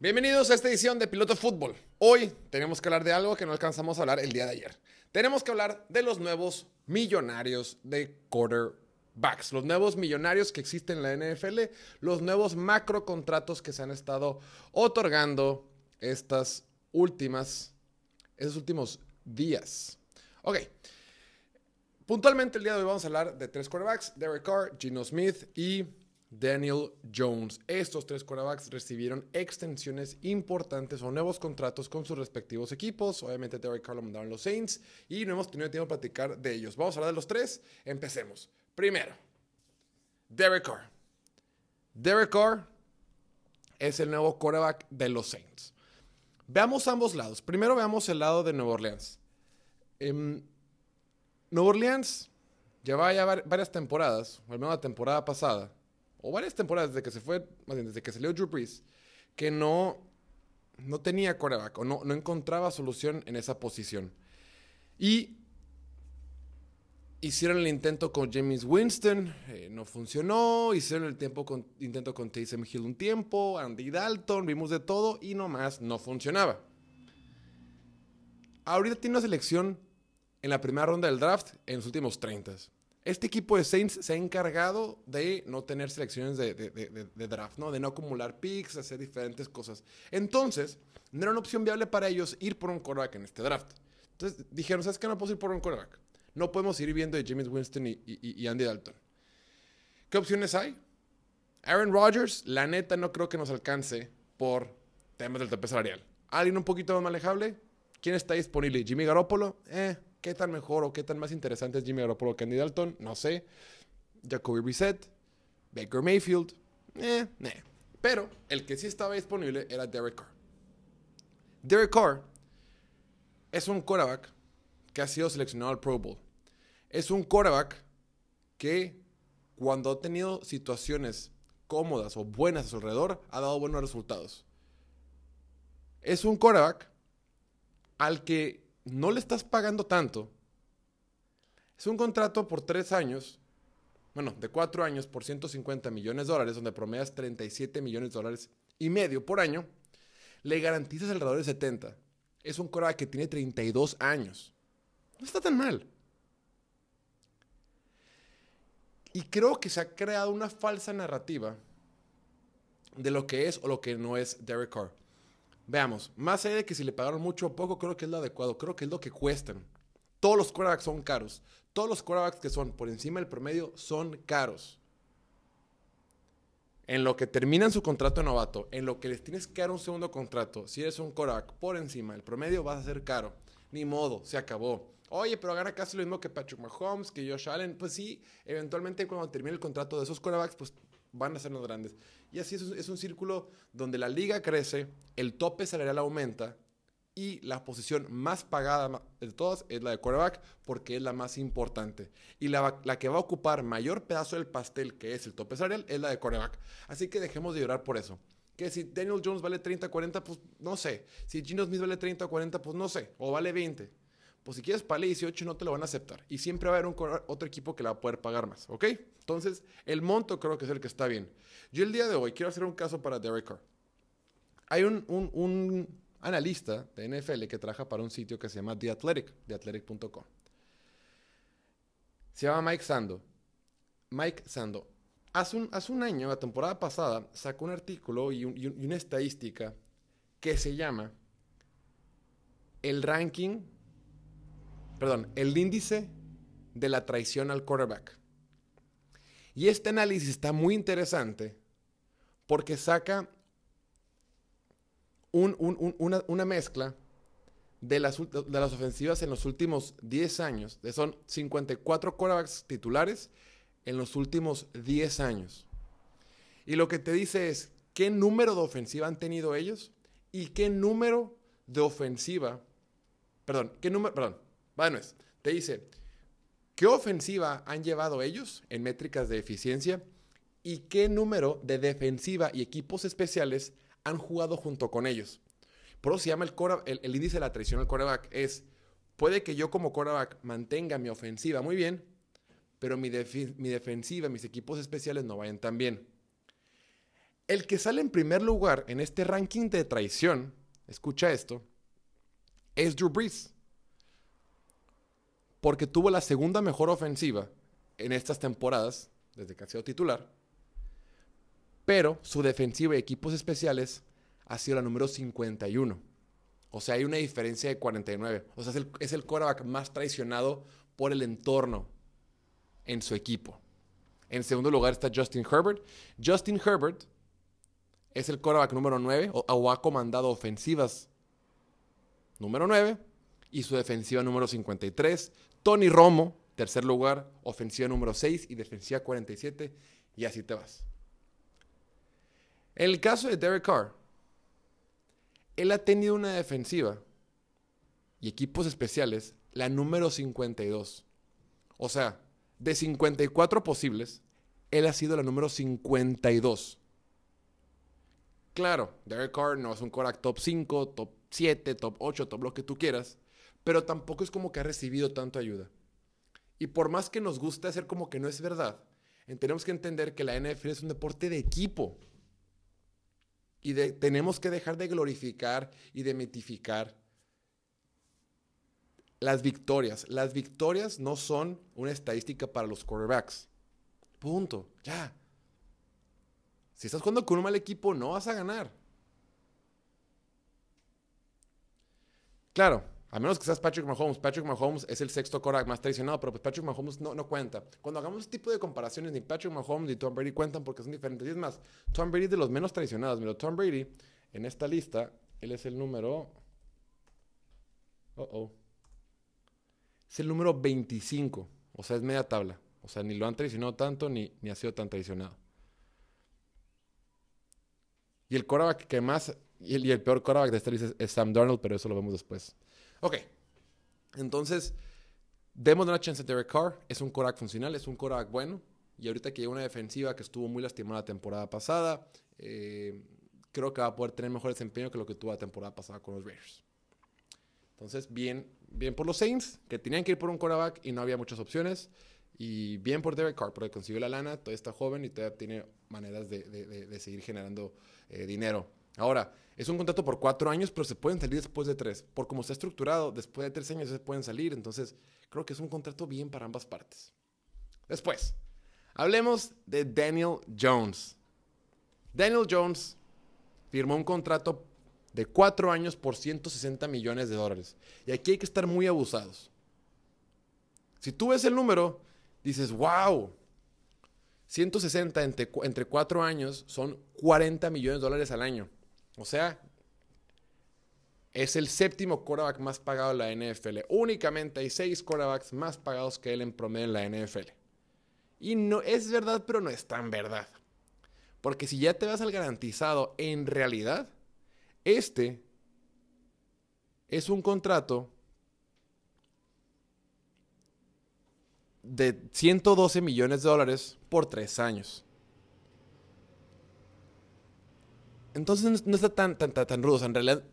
Bienvenidos a esta edición de Piloto Fútbol. Hoy tenemos que hablar de algo que no alcanzamos a hablar el día de ayer. Tenemos que hablar de los nuevos millonarios de quarterbacks, los nuevos millonarios que existen en la NFL, los nuevos macro contratos que se han estado otorgando estas últimas, esos últimos días. Ok. Puntualmente el día de hoy vamos a hablar de tres quarterbacks, Derek Carr, Gino Smith y Daniel Jones. Estos tres quarterbacks recibieron extensiones importantes o nuevos contratos con sus respectivos equipos. Obviamente Derek Carr lo mandaron los Saints y no hemos tenido tiempo de platicar de ellos. Vamos a hablar de los tres. Empecemos. Primero, Derek Carr. Derek Carr es el nuevo quarterback de los Saints. Veamos ambos lados. Primero veamos el lado de Nueva Orleans. Eh, Nueva Orleans lleva ya varias temporadas, o al menos la temporada pasada, o varias temporadas desde que se fue, más bien, desde que salió Drew Brees, que no, no tenía coreback o no, no encontraba solución en esa posición. Y hicieron el intento con James Winston, eh, no funcionó, hicieron el tiempo con, intento con Taysom Hill un tiempo, Andy Dalton, vimos de todo y nomás no funcionaba. Ahorita tiene una selección en la primera ronda del draft en los últimos 30. Este equipo de Saints se ha encargado de no tener selecciones de, draft, ¿no? De no acumular picks, hacer diferentes cosas. Entonces, no era una opción viable para ellos ir por un quarterback en este draft. Entonces dijeron, ¿sabes qué? No podemos ir por un quarterback. No podemos ir viendo de James Winston y, Andy Dalton. ¿Qué opciones hay? Aaron Rodgers, la neta no creo que nos alcance por temas del tope salarial. ¿Alguien un poquito más manejable? ¿Quién está disponible? ¿Jimmy Garoppolo? Eh, ¿Qué tan mejor o qué tan más interesante es Jimmy Garoppolo que Andy Dalton? No sé. Jacoby Brissett, Baker Mayfield, eh, eh. Pero el que sí estaba disponible era Derek Carr. Derek Carr es un quarterback que ha sido seleccionado al Pro Bowl. Es un quarterback que cuando ha tenido situaciones cómodas o buenas a su alrededor, ha dado buenos resultados. Es un quarterback al que no le estás pagando tanto. Es un contrato por tres años, bueno, de cuatro años por 150 millones de dólares, donde promedias 37 millones de dólares y medio por año. Le garantizas alrededor de 70. Es un Cora que tiene 32 años. No está tan mal. Y creo que se ha creado una falsa narrativa de lo que es o lo que no es Derek Carr. Veamos, más allá de que si le pagaron mucho o poco, creo que es lo adecuado, creo que es lo que cuestan. Todos los quarterbacks son caros. Todos los quarterbacks que son por encima del promedio son caros. En lo que terminan su contrato de novato, en lo que les tienes que dar un segundo contrato, si eres un quarterback por encima del promedio, vas a ser caro. Ni modo, se acabó. Oye, pero gana casi lo mismo que Patrick Mahomes, que Josh Allen. Pues sí, eventualmente cuando termine el contrato de esos quarterbacks, pues van a ser los grandes. Y así es un, círculo donde la liga crece, el tope salarial aumenta y la posición más pagada de todas es la de quarterback porque es la más importante. Y la, la, que va a ocupar mayor pedazo del pastel, que es el tope salarial, es la de quarterback. Así que dejemos de llorar por eso. Que si Daniel Jones vale 30 40, pues no sé. Si Gino Smith vale 30 o 40, pues no sé. O vale 20 pues si quieres pagarle 18 no te lo van a aceptar. Y siempre va a haber un, otro equipo que la va a poder pagar más, ¿ok? Entonces, el monto creo que es el que está bien. Yo el día de hoy quiero hacer un caso para Derek Carr. Hay un, analista de NFL que trabaja para un sitio que se llama The Athletic, theathletic.com. Se llama Mike Sando. Mike Sando. Hace un, hace un año, la temporada pasada, sacó un artículo y una estadística que se llama el ranking perdón, el índice de la traición al quarterback. Y este análisis está muy interesante porque saca una, mezcla de las, de las, ofensivas en los últimos 10 años. Son 54 quarterbacks titulares en los últimos 10 años. Y lo que te dice es qué número de ofensiva han tenido ellos y qué número de ofensiva, perdón, qué número, perdón, bueno, te dice, ¿qué ofensiva han llevado ellos en métricas de eficiencia? ¿Y qué número de defensiva y equipos especiales han jugado junto con ellos? Por eso se llama el, el, índice de la traición al quarterback. Es, puede que yo como quarterback mantenga mi ofensiva muy bien, pero mi, mi defensiva, mis equipos especiales no vayan tan bien. El que sale en primer lugar en este ranking de traición, escucha esto, es Drew Brees. Porque tuvo la segunda mejor ofensiva en estas temporadas, desde que ha sido titular. Pero su defensiva y equipos especiales ha sido la número 51. O sea, hay una diferencia de 49. O sea, es el, es más traicionado por el entorno en su equipo. En segundo lugar está Justin Herbert. Justin Herbert es el quarterback número 9 o, ha comandado ofensivas número 9 y su defensiva número 53. Tony Romo, tercer lugar, ofensiva número 6 y defensiva 47 y así te vas. En el caso de Derek Carr, él ha tenido una defensiva y equipos especiales, la número 52. O sea, de 54 posibles, él ha sido la número 52. Claro, Derek Carr no es un Korak top 5, top 7, top 8, top lo que tú quieras, pero tampoco es como que ha recibido tanta ayuda. Y por más que nos guste hacer como que no es verdad, tenemos que entender que la NFL es un deporte de equipo. Y tenemos que dejar de glorificar y de mitificar las victorias. Las victorias no son una estadística para los quarterbacks. Punto. Ya. Si estás jugando con un mal equipo, no vas a ganar. Claro, a menos que seas Patrick Mahomes. Patrick Mahomes es el sexto quarterback más traicionado, pero pues Patrick Mahomes no, no cuenta. Cuando hagamos este tipo de comparaciones, ni Patrick Mahomes ni Tom Brady cuentan porque son diferentes. Y es más, Tom Brady es de los menos traicionados. Mira, Tom Brady, en esta lista, él es el número... Oh, oh. Es el número 25. O sea, es media tabla. O sea, ni lo han traicionado tanto, ni, ni ha sido tan traicionado. Y el quarterback que más... Y el, peor quarterback de esta lista es Sam Darnold, pero eso lo vemos después. Ok. Entonces, demos una chance a Derek Carr. Es un quarterback funcional, es un quarterback bueno. Y ahorita que hay una defensiva que estuvo muy lastimada la temporada pasada, eh, creo que va a poder tener mejor desempeño que lo que tuvo la temporada pasada con los Raiders. Entonces, bien, bien por los Saints, que tenían que ir por un quarterback y no había muchas opciones. Y bien por Derek Carr, porque consiguió la lana, todavía está joven y todavía tiene maneras de, de, seguir generando eh, dinero. Ahora, es un contrato por cuatro años, pero se pueden salir después de tres. Por como está estructurado, después de tres años se pueden salir. Entonces, creo que es un contrato bien para ambas partes. Después, hablemos de Daniel Jones. Daniel Jones firmó un contrato de cuatro años por 160 millones de dólares. Y aquí hay que estar muy abusados. Si tú ves el número, dices, wow, 160 entre, entre cuatro años son 40 millones de dólares al año. O sea, es el séptimo quarterback más pagado en la NFL. Únicamente hay seis quarterbacks más pagados que él en promedio en la NFL. Y no es verdad, pero no es tan verdad. Porque si ya te vas al garantizado, en realidad, este es un contrato de 112 millones de dólares por tres años. Entonces no está tan, tan, tan, rudo. en realidad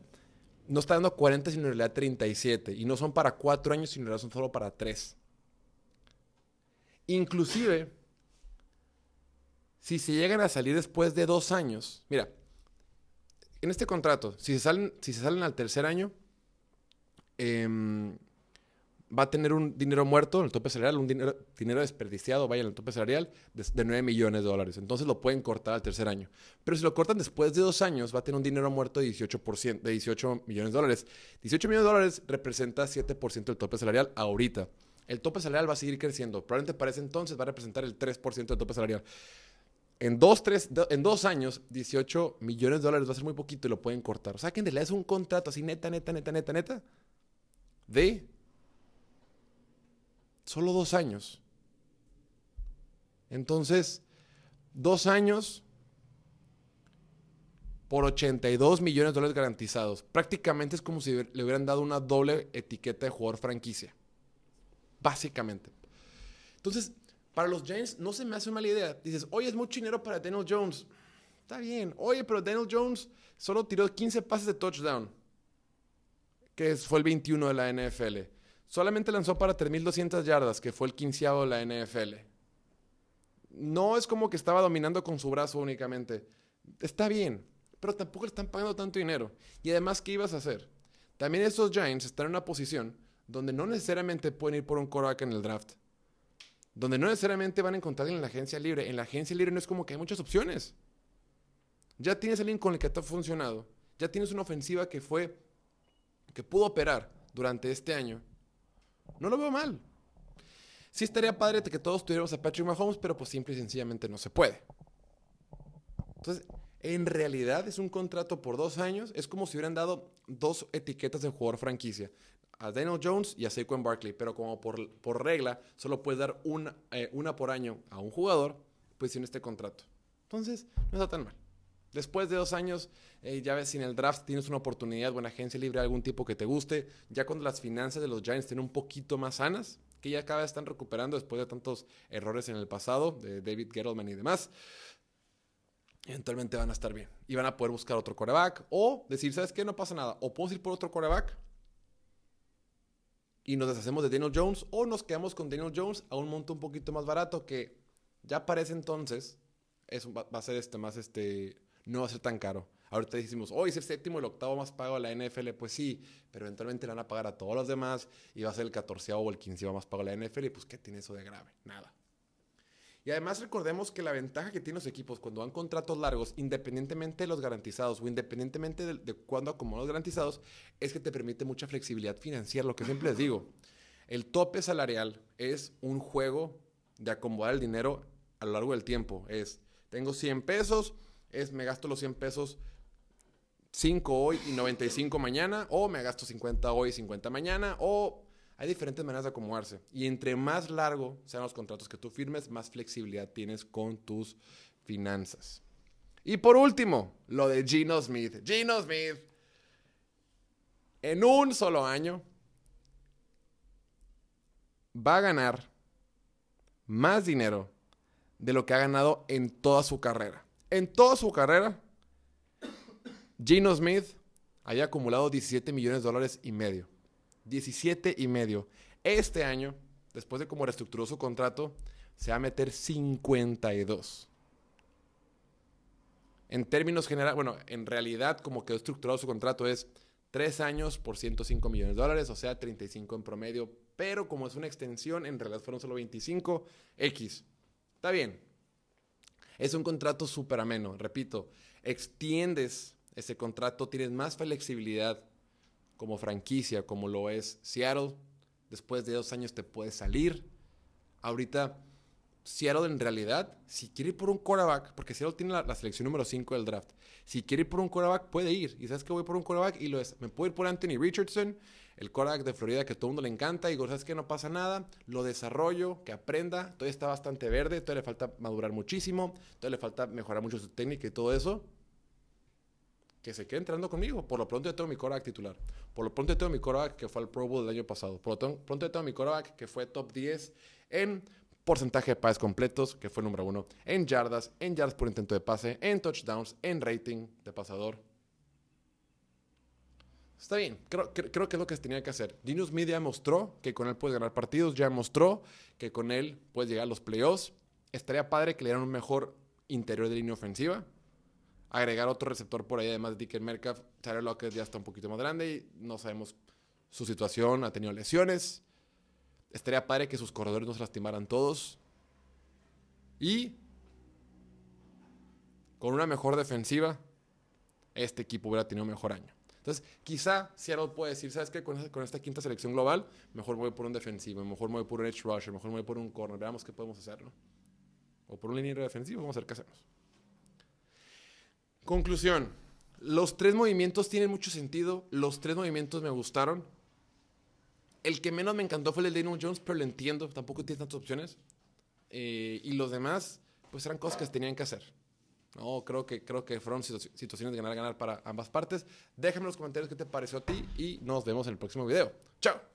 no está dando 40, sino en realidad 37. Y no son para cuatro años, sino en realidad son solo para tres. Inclusive, si se llegan a salir después de dos años, mira, en este contrato, si se salen, si se salen al tercer año, eh, va a tener un dinero muerto en el tope salarial, un dinero, dinero desperdiciado, vaya, en el tope salarial de, 9 millones de dólares. Entonces lo pueden cortar al tercer año. Pero si lo cortan después de dos años, va a tener un dinero muerto de 18%, de 18 millones de dólares. 18 millones de dólares representa 7% del tope salarial ahorita. El tope salarial va a seguir creciendo. Probablemente para ese entonces va a representar el 3% del tope salarial. En dos, tres, en dos años, 18 millones de dólares va a ser muy poquito y lo pueden cortar. O sea que en realidad es un contrato así neta, neta, neta, neta, neta, de Solo dos años. Entonces, dos años por 82 millones de dólares garantizados. Prácticamente es como si le hubieran dado una doble etiqueta de jugador franquicia. Básicamente. Entonces, para los Giants no se me hace mala idea. Dices, oye, es mucho dinero para Daniel Jones. Está bien. Oye, pero Daniel Jones solo tiró 15 pases de touchdown. Que fue el 21 de la NFL. Solamente lanzó para 3.200 yardas, que fue el quinceavo de la NFL. No es como que estaba dominando con su brazo únicamente. Está bien, pero tampoco le están pagando tanto dinero. Y además, ¿qué ibas a hacer? También estos Giants están en una posición donde no necesariamente pueden ir por un quarterback en el draft. Donde no necesariamente van a encontrar en la agencia libre. En la agencia libre no es como que hay muchas opciones. Ya tienes alguien con el que te ha funcionado. Ya tienes una ofensiva que fue, que pudo operar durante este año. No lo veo mal. Sí estaría padre que todos tuviéramos a Patrick Mahomes, pero pues simple y sencillamente no se puede. Entonces, en realidad es un contrato por dos años. Es como si hubieran dado dos etiquetas de jugador franquicia. A Daniel Jones y a Saquon Barkley. Pero como por, por regla solo puedes dar una, eh, una por año a un jugador, pues tiene este contrato. Entonces, no está tan mal. Después de dos años, eh, ya ves, sin el draft tienes una oportunidad, buena agencia libre, algún tipo que te guste. Ya cuando las finanzas de los Giants estén un poquito más sanas, que ya cada vez están recuperando después de tantos errores en el pasado, de David Gettleman y demás, eventualmente van a estar bien. Y van a poder buscar otro coreback o decir, ¿sabes qué? No pasa nada. O podemos ir por otro coreback y nos deshacemos de Daniel Jones o nos quedamos con Daniel Jones a un monto un poquito más barato que ya para ese entonces es, va, va a ser este más este no va a ser tan caro. Ahorita decimos, hoy es el séptimo, el octavo más pago de la NFL. Pues sí, pero eventualmente le van a pagar a todos los demás y va a ser el catorceavo o el quinceavo más pago de la NFL. Y pues, ¿qué tiene eso de grave? Nada. Y además recordemos que la ventaja que tienen los equipos cuando dan contratos largos, independientemente de los garantizados o independientemente de, de cuándo acomodan los garantizados, es que te permite mucha flexibilidad financiera. Lo que siempre les digo, el tope salarial es un juego de acomodar el dinero a lo largo del tiempo. Es, tengo 100 pesos, es me gasto los 100 pesos 5 hoy y 95 mañana, o me gasto 50 hoy y 50 mañana, o hay diferentes maneras de acomodarse. Y entre más largo sean los contratos que tú firmes, más flexibilidad tienes con tus finanzas. Y por último, lo de Gino Smith. Gino Smith, en un solo año, va a ganar más dinero de lo que ha ganado en toda su carrera en toda su carrera, Gino Smith haya acumulado 17 millones de dólares y medio. 17 y medio. Este año, después de cómo reestructuró su contrato, se va a meter 52. En términos generales, bueno, en realidad como quedó estructurado su contrato es 3 años por 105 millones de dólares, o sea, 35 en promedio, pero como es una extensión, en realidad fueron solo 25, X. Está bien, es un contrato súper ameno, repito, extiendes ese contrato, tienes más flexibilidad como franquicia, como lo es Seattle. Después de dos años te puedes salir. Ahorita, Seattle en realidad, si quiere ir por un quarterback, porque Seattle tiene la, selección número 5 del draft, si quiere ir por un quarterback, puede ir. Y sabes que voy por un quarterback y lo es. Me puedo ir por Anthony Richardson el Korak de Florida que a todo el mundo le encanta. Y ¿sabes que No pasa nada. Lo desarrollo, que aprenda. Todavía está bastante verde. Todavía le falta madurar muchísimo. Todavía le falta mejorar mucho su técnica y todo eso. Que se quede entrando conmigo. Por lo pronto yo tengo mi Korak titular. Por lo pronto yo tengo mi Korak que fue al Pro Bowl del año pasado. Por lo pronto yo tengo mi Korak que fue top 10 en porcentaje de pases completos, que fue número uno, en yardas, en yardas por intento de pase, en touchdowns, en rating de pasador. Está bien, creo, que es lo que se tenía que hacer. Smith ya mostró que con él puedes ganar partidos, ya mostró que con él puedes llegar a los playoffs. Estaría padre que le dieran un mejor interior de línea ofensiva. Agregar otro receptor por ahí, además de Dicker Metcalf. Tyler Lockett ya está un poquito más grande y no sabemos su situación, ha tenido lesiones. Estaría padre que sus corredores no se lastimaran todos. Y con una mejor defensiva, este equipo hubiera tenido un mejor año. Entonces, quizá Seattle puede decir, ¿sabes qué? Con, esta quinta selección global, mejor me voy por un defensivo, mejor me voy por un edge rusher, mejor me voy por un corner. Veamos qué podemos hacer. O por un liniero defensivo, vamos a ver qué hacemos. Conclusión. Los tres movimientos tienen mucho sentido. Los tres movimientos me gustaron. El que menos me encantó fue el de Daniel Jones, pero lo entiendo. Tampoco tiene tantas opciones. Eh, y los demás, pues eran cosas que tenían que hacer. No, creo que, creo que fueron situaciones de ganar-ganar para ambas partes. Déjame en los comentarios qué te pareció a ti y nos vemos en el próximo video. ¡Chao!